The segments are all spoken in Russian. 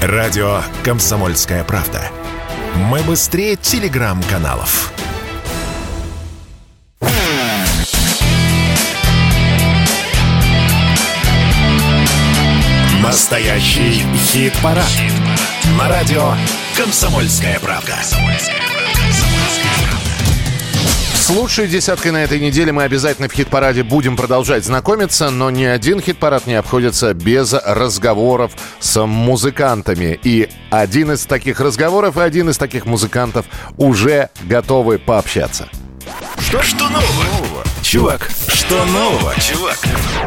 Радио «Комсомольская правда». Мы быстрее телеграм-каналов. Настоящий хит-парад. Хит На радио «Комсомольская правда». С лучшей десяткой на этой неделе мы обязательно в хит-параде будем продолжать знакомиться, но ни один хит-парад не обходится без разговоров с музыкантами. И один из таких разговоров и один из таких музыкантов уже готовы пообщаться. Что, что нового? Чувак, что нового, чувак?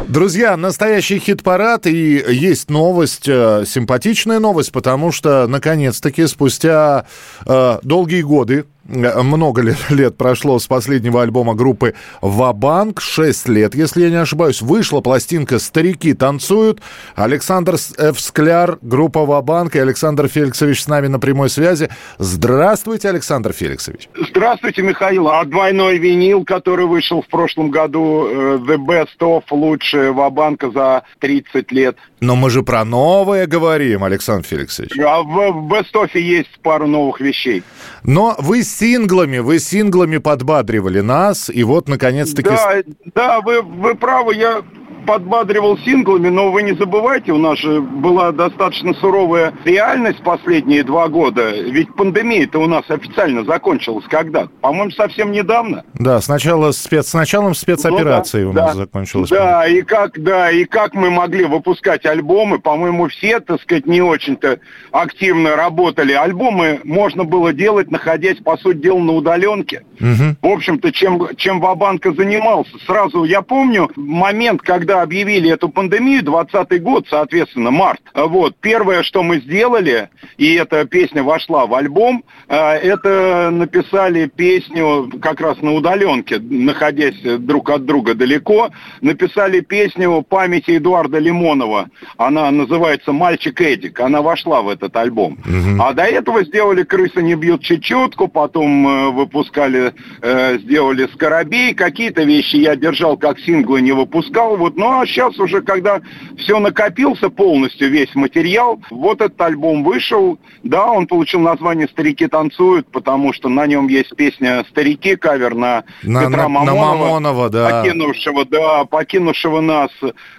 Друзья, настоящий хит-парад и есть новость, э, симпатичная новость, потому что, наконец-таки, спустя э, долгие годы много лет прошло с последнего альбома группы «Вабанк». Шесть лет, если я не ошибаюсь. Вышла пластинка «Старики танцуют». Александр Ф. Скляр, группа «Вабанк» и Александр Феликсович с нами на прямой связи. Здравствуйте, Александр Феликсович. Здравствуйте, Михаил. А двойной винил, который вышел в прошлом году, э, «The Best of» лучшее «Вабанка» за 30 лет. Но мы же про новое говорим, Александр Феликсович. А в, в «Best of» есть пару новых вещей. Но вы синглами, вы синглами подбадривали нас, и вот, наконец-таки... Да, да, вы, вы правы, я подбадривал синглами, но вы не забывайте, у нас же была достаточно суровая реальность последние два года. Ведь пандемия-то у нас официально закончилась когда? По-моему, совсем недавно. Да, сначала спец... с началом спецоперации ну, да, у нас да, закончилась. Да, и как, да, и как мы могли выпускать альбомы, по-моему, все, так сказать, не очень-то активно работали. Альбомы можно было делать, находясь, по сути дела, на удаленке. Угу. В общем-то, чем, чем Вабанка занимался. Сразу я помню момент, когда когда объявили эту пандемию, 20 год, соответственно, март, вот, первое, что мы сделали, и эта песня вошла в альбом, э, это написали песню как раз на удаленке, находясь друг от друга далеко, написали песню памяти Эдуарда Лимонова. Она называется «Мальчик Эдик». Она вошла в этот альбом. Угу. А до этого сделали «Крысы не бьют чечетку», потом э, выпускали, э, сделали «Скоробей». Какие-то вещи я держал как синглы, не выпускал. Вот ну а сейчас уже, когда все накопился полностью, весь материал, вот этот альбом вышел. Да, он получил название «Старики танцуют», потому что на нем есть песня «Старики», кавер на, на Петра на, Мамонова, на Мамонова да. покинувшего, да, покинувшего нас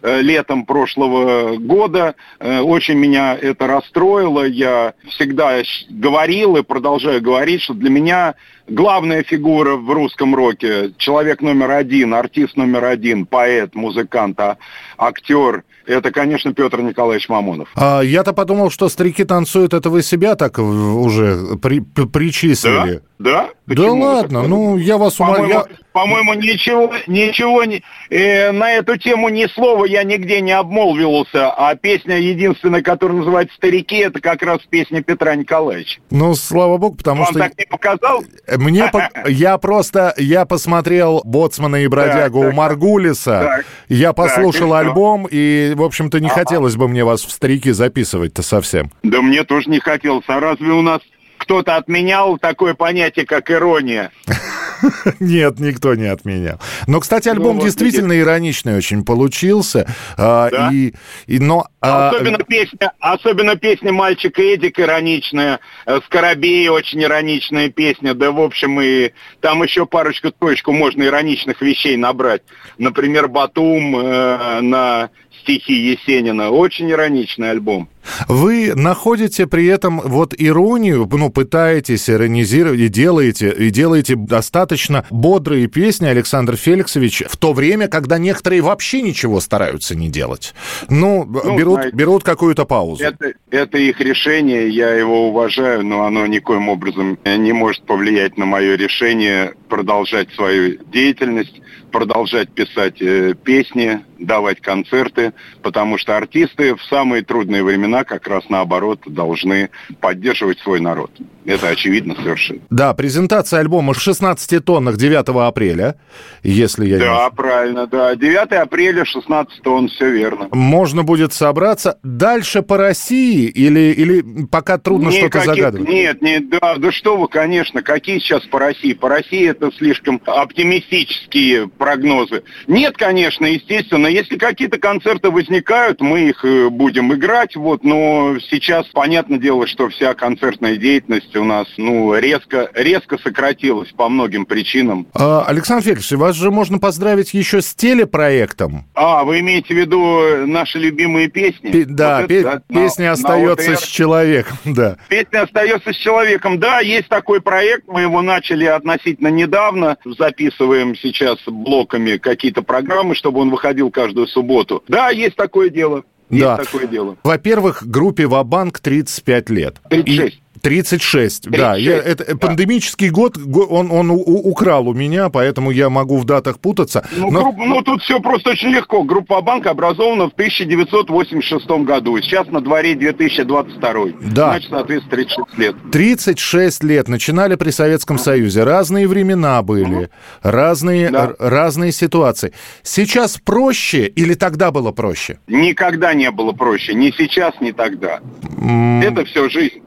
э, летом прошлого года. Э, очень меня это расстроило. Я всегда говорил и продолжаю говорить, что для меня главная фигура в русском роке, человек номер один, артист номер один, поэт, музыкант, а актер, это, конечно, Петр Николаевич Мамонов. А, я-то подумал, что старики танцуют, это вы себя так уже при, причислили. Да? Да, да ладно, ну я вас умоляю. Я... по-моему, ничего, ничего не, э, на эту тему ни слова я нигде не обмолвился, а песня единственная, которая называется «Старики», это как раз песня Петра Николаевича. Ну, слава богу, потому Вам что... так не показал? Мне, я просто, я посмотрел «Боцмана и бродягу» у Маргулиса, я послушал альбом, и, в общем-то, не хотелось бы мне вас в «Старики» записывать-то совсем. Да мне тоже не хотелось, а разве у нас кто-то отменял такое понятие, как ирония? Нет, никто не отменял. Но, кстати, альбом ну, действительно видите. ироничный очень получился. А, да? и, и, но, а... особенно, песня, особенно песня «Мальчик Эдик» ироничная, э, «Скоробей» очень ироничная песня, да, в общем, и там еще парочку-троечку можно ироничных вещей набрать. Например, «Батум» э, на стихи Есенина. Очень ироничный альбом. Вы находите при этом вот иронию, ну, пытаетесь иронизировать и делаете, и делаете достаточно бодрые песни, Александр Феликсович, в то время, когда некоторые вообще ничего стараются не делать. Ну, ну берут, знаете, берут какую-то паузу. Это, это их решение, я его уважаю, но оно никоим образом не может повлиять на мое решение продолжать свою деятельность, продолжать писать э, песни, давать концерты, потому что артисты в самые трудные времена как раз наоборот должны поддерживать свой народ. Это очевидно совершенно. Да, презентация альбома в 16 тоннах 9 апреля, если я да, не... Правильно, да. 9 апреля, 16 тонн, все верно. Можно будет собраться дальше по России или, или пока трудно что-то загадывать? Нет, нет, да, да что вы, конечно, какие сейчас по России? По России это слишком оптимистические прогнозы. Нет, конечно, естественно. Если какие-то концерты возникают, мы их э, будем играть. Вот, но сейчас понятное дело, что вся концертная деятельность у нас ну, резко, резко сократилась по многим причинам. А, Александр Феликсович, вас же можно поздравить еще с телепроектом. А, вы имеете в виду наши любимые песни? Пе- да, вот пе- это, песня на, остается на с человеком, да. Песня остается с человеком, да, есть такой проект, мы его начали относительно недавно, записываем сейчас блоками какие-то программы, чтобы он выходил каждую субботу. Да, есть такое дело. Есть да. такое дело. Во-первых, группе Вабанк 35 лет. 36. И 36, 36, да. Я, это, да. Пандемический год, он, он у, украл у меня, поэтому я могу в датах путаться. Ну, но... групп, ну, тут все просто очень легко. Группа Банка образована в 1986 году. Сейчас на дворе 2022. Да. Значит, соответственно, 36 лет. 36 лет. Начинали при Советском Союзе. Разные времена были, разные, да. разные ситуации. Сейчас проще или тогда было проще? Никогда не было проще. Ни сейчас, ни тогда. Mm. Это все жизнь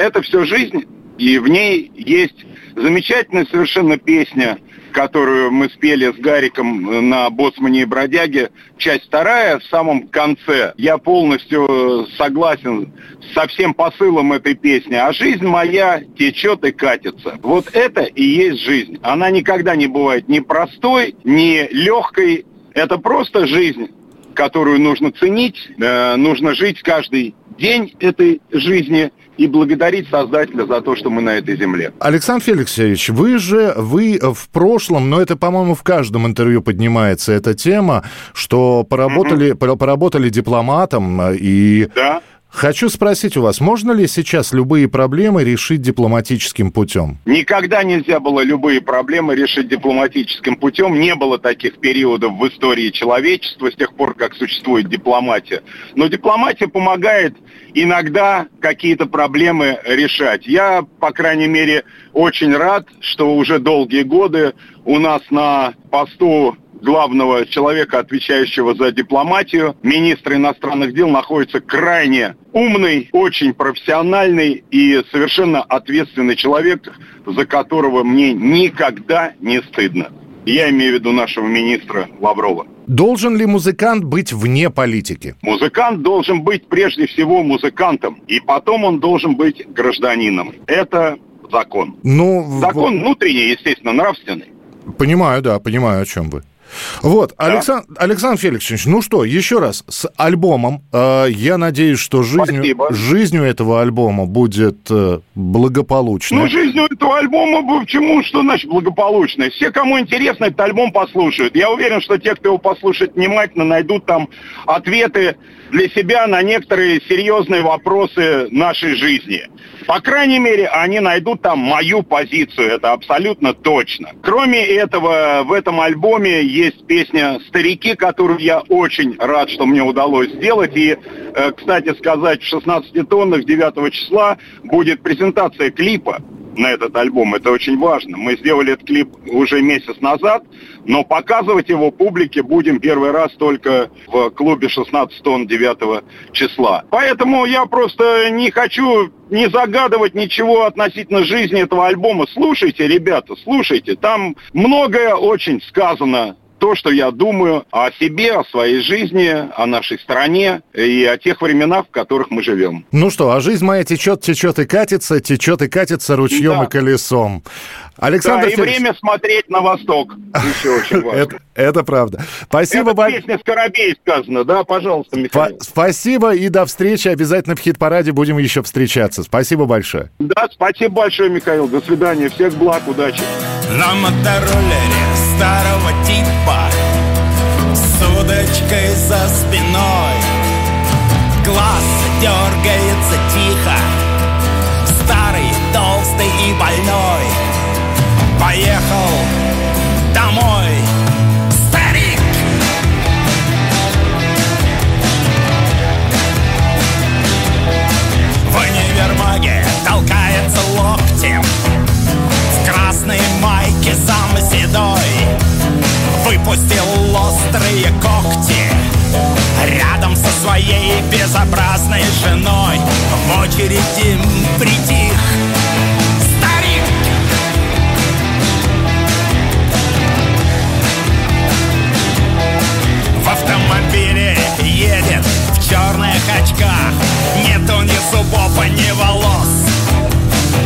это все жизнь, и в ней есть замечательная совершенно песня, которую мы спели с Гариком на «Боцмане и бродяге», часть вторая, в самом конце. Я полностью согласен со всем посылом этой песни. А жизнь моя течет и катится. Вот это и есть жизнь. Она никогда не бывает ни простой, ни легкой. Это просто жизнь, которую нужно ценить, э, нужно жить каждый день этой жизни и благодарить Создателя за то, что мы на этой земле. Александр Феликсович, вы же, вы в прошлом, но это, по-моему, в каждом интервью поднимается эта тема, что поработали, угу. поработали дипломатом и... Да. Хочу спросить у вас, можно ли сейчас любые проблемы решить дипломатическим путем? Никогда нельзя было любые проблемы решить дипломатическим путем. Не было таких периодов в истории человечества с тех пор, как существует дипломатия. Но дипломатия помогает иногда какие-то проблемы решать. Я, по крайней мере, очень рад, что уже долгие годы у нас на посту главного человека, отвечающего за дипломатию, министра иностранных дел, находится крайне умный, очень профессиональный и совершенно ответственный человек, за которого мне никогда не стыдно. Я имею в виду нашего министра Лаврова. Должен ли музыкант быть вне политики? Музыкант должен быть прежде всего музыкантом, и потом он должен быть гражданином. Это закон. Ну, закон внутренний, естественно, нравственный. Понимаю, да, понимаю, о чем вы. Вот, да. Александр, Александр Феликсович, ну что, еще раз, с альбомом. Э, я надеюсь, что жизнью, жизнью этого альбома будет э, благополучно. Ну, жизнью этого альбома, почему, что значит благополучно? Все, кому интересно, этот альбом послушают. Я уверен, что те, кто его послушает внимательно, найдут там ответы для себя на некоторые серьезные вопросы нашей жизни. По крайней мере, они найдут там мою позицию, это абсолютно точно. Кроме этого, в этом альбоме есть песня «Старики», которую я очень рад, что мне удалось сделать. И, э, кстати сказать, в 16 тоннах 9 числа будет презентация клипа на этот альбом. Это очень важно. Мы сделали этот клип уже месяц назад, но показывать его публике будем первый раз только в клубе 16 тонн 9 числа. Поэтому я просто не хочу не загадывать ничего относительно жизни этого альбома. Слушайте, ребята, слушайте. Там многое очень сказано то, что я думаю о себе, о своей жизни, о нашей стране и о тех временах, в которых мы живем. Ну что, а жизнь моя течет, течет и катится, течет и катится ручьем да. и колесом. Александр да, и Феликс... время смотреть на восток. Еще очень важно. это, это правда. Спасибо большое. песня «Скоробей» сказано, да? Пожалуйста, Михаил. Спасибо и до встречи. Обязательно в хит-параде будем еще встречаться. Спасибо большое. Да, спасибо большое, Михаил. До свидания. Всех благ, удачи. На мотороллере старого типа С удочкой за спиной. Глаз дергается тихо. Старый, толстый и больной. Поехал домой безобразной женой. В очереди притих Старик! В автомобиле едет в черных очках. Нету ни зубов, ни волос.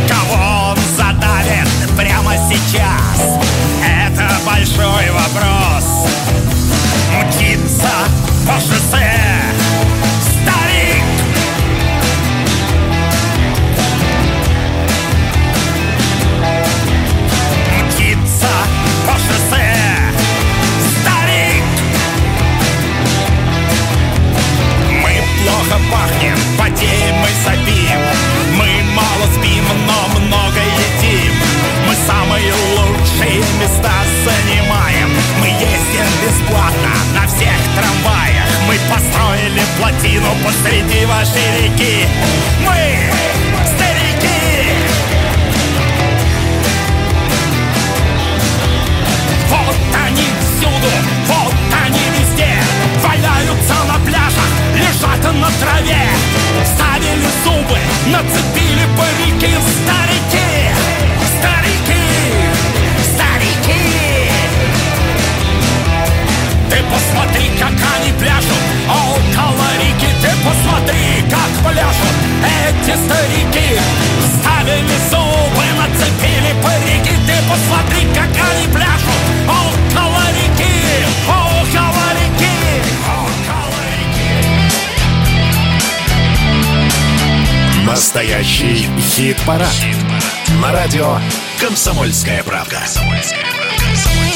Кого он задавит прямо сейчас? Это большой вопрос. Мчится по эти старики Ставили зубы, нацепили парики Ты посмотри, как они пляшут около реки Около реки, около реки Настоящий хит-парад. На радио «Комсомольская правда». «Комсомольская правда».